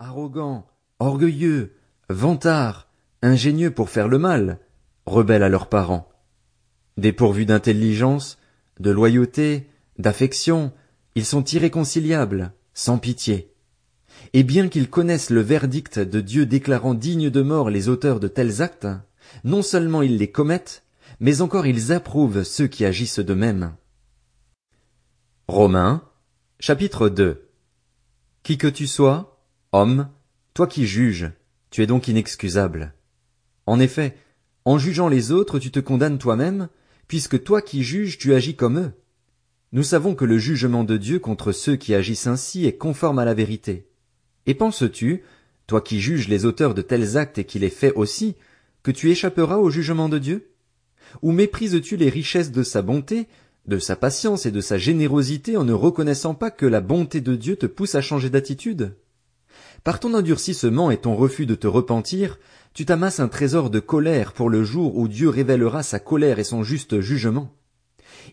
arrogants, orgueilleux, vantards, ingénieux pour faire le mal, rebelles à leurs parents. Dépourvus d'intelligence, de loyauté, d'affection, ils sont irréconciliables, sans pitié. Et bien qu'ils connaissent le verdict de Dieu déclarant dignes de mort les auteurs de tels actes, non seulement ils les commettent, mais encore ils approuvent ceux qui agissent de même. Romains, chapitre 2 Qui que tu sois, homme, toi qui juges, tu es donc inexcusable. En effet, en jugeant les autres, tu te condamnes toi-même, puisque toi qui juges, tu agis comme eux. Nous savons que le jugement de Dieu contre ceux qui agissent ainsi est conforme à la vérité. Et penses-tu, toi qui juges les auteurs de tels actes et qui les fais aussi, que tu échapperas au jugement de Dieu? Ou méprises-tu les richesses de sa bonté, de sa patience et de sa générosité en ne reconnaissant pas que la bonté de Dieu te pousse à changer d'attitude? Par ton endurcissement et ton refus de te repentir, tu t'amasses un trésor de colère pour le jour où Dieu révélera sa colère et son juste jugement.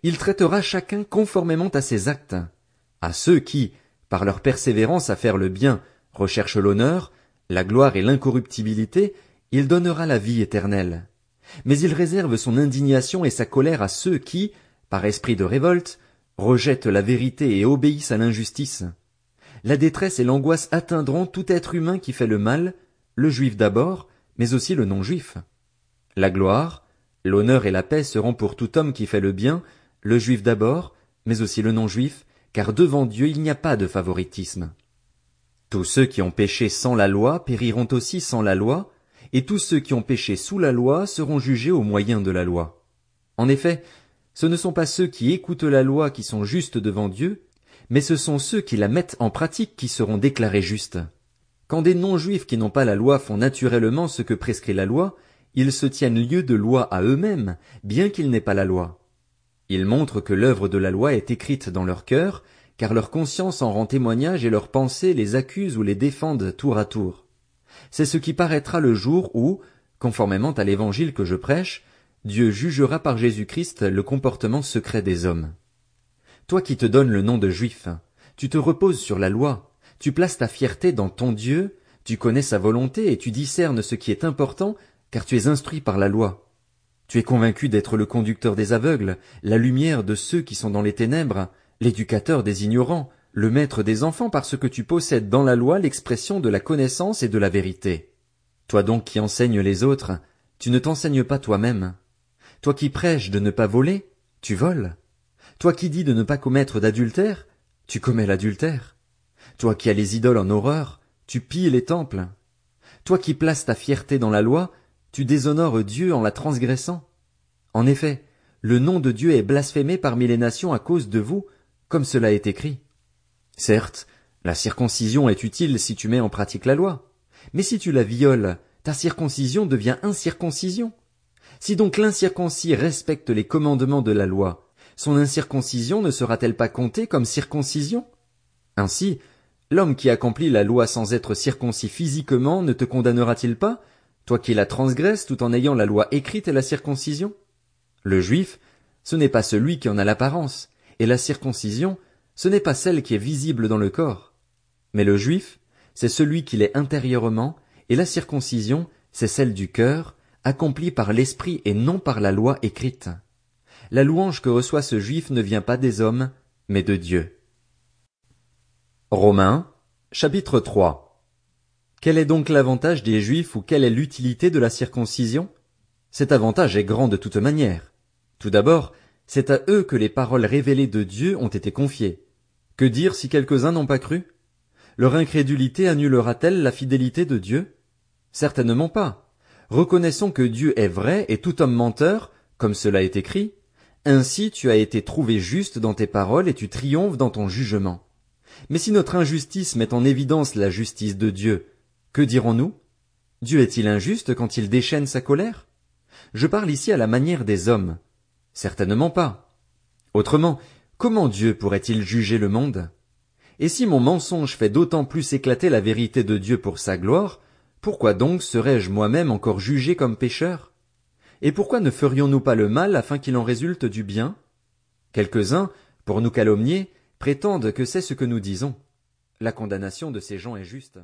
Il traitera chacun conformément à ses actes. À ceux qui, par leur persévérance à faire le bien, recherchent l'honneur, la gloire et l'incorruptibilité, il donnera la vie éternelle. Mais il réserve son indignation et sa colère à ceux qui, par esprit de révolte, rejettent la vérité et obéissent à l'injustice. La détresse et l'angoisse atteindront tout être humain qui fait le mal, le juif d'abord, mais aussi le non-juif. La gloire, l'honneur et la paix seront pour tout homme qui fait le bien, le juif d'abord, mais aussi le non-juif, car devant Dieu il n'y a pas de favoritisme. Tous ceux qui ont péché sans la loi périront aussi sans la loi, et tous ceux qui ont péché sous la loi seront jugés au moyen de la loi. En effet, ce ne sont pas ceux qui écoutent la loi qui sont justes devant Dieu, mais ce sont ceux qui la mettent en pratique qui seront déclarés justes. Quand des non-juifs qui n'ont pas la loi font naturellement ce que prescrit la loi, ils se tiennent lieu de loi à eux-mêmes, bien qu'ils n'aient pas la loi. Ils montrent que l'œuvre de la loi est écrite dans leur cœur, car leur conscience en rend témoignage et leurs pensées les accusent ou les défendent tour à tour. C'est ce qui paraîtra le jour où, conformément à l'évangile que je prêche, Dieu jugera par Jésus-Christ le comportement secret des hommes. Toi qui te donnes le nom de juif, tu te reposes sur la loi, tu places ta fierté dans ton Dieu, tu connais sa volonté et tu discernes ce qui est important, car tu es instruit par la loi. Tu es convaincu d'être le conducteur des aveugles, la lumière de ceux qui sont dans les ténèbres, l'éducateur des ignorants, le maître des enfants parce que tu possèdes dans la loi l'expression de la connaissance et de la vérité. Toi donc qui enseignes les autres, tu ne t'enseignes pas toi-même. Toi qui prêches de ne pas voler, tu voles. Toi qui dis de ne pas commettre d'adultère, tu commets l'adultère. Toi qui as les idoles en horreur, tu pilles les temples. Toi qui places ta fierté dans la loi, tu déshonores Dieu en la transgressant. En effet, le nom de Dieu est blasphémé parmi les nations à cause de vous, comme cela est écrit. Certes, la circoncision est utile si tu mets en pratique la loi. Mais si tu la violes, ta circoncision devient incirconcision. Si donc l'incirconcis respecte les commandements de la loi, son incirconcision ne sera-t-elle pas comptée comme circoncision? Ainsi, l'homme qui accomplit la loi sans être circoncis physiquement ne te condamnera-t-il pas, toi qui la transgresses tout en ayant la loi écrite et la circoncision? Le juif, ce n'est pas celui qui en a l'apparence, et la circoncision, ce n'est pas celle qui est visible dans le corps. Mais le juif, c'est celui qui l'est intérieurement, et la circoncision, c'est celle du cœur, accomplie par l'esprit et non par la loi écrite. La louange que reçoit ce juif ne vient pas des hommes, mais de Dieu. Romains, chapitre 3. Quel est donc l'avantage des juifs ou quelle est l'utilité de la circoncision? Cet avantage est grand de toute manière. Tout d'abord, c'est à eux que les paroles révélées de Dieu ont été confiées. Que dire si quelques-uns n'ont pas cru? Leur incrédulité annulera-t-elle la fidélité de Dieu? Certainement pas. Reconnaissons que Dieu est vrai et tout homme menteur, comme cela est écrit. Ainsi tu as été trouvé juste dans tes paroles et tu triomphes dans ton jugement. Mais si notre injustice met en évidence la justice de Dieu, que dirons-nous? Dieu est-il injuste quand il déchaîne sa colère? Je parle ici à la manière des hommes. Certainement pas. Autrement, comment Dieu pourrait-il juger le monde? Et si mon mensonge fait d'autant plus éclater la vérité de Dieu pour sa gloire, pourquoi donc serais-je moi-même encore jugé comme pécheur? Et pourquoi ne ferions-nous pas le mal afin qu'il en résulte du bien? Quelques-uns, pour nous calomnier, prétendent que c'est ce que nous disons. La condamnation de ces gens est juste.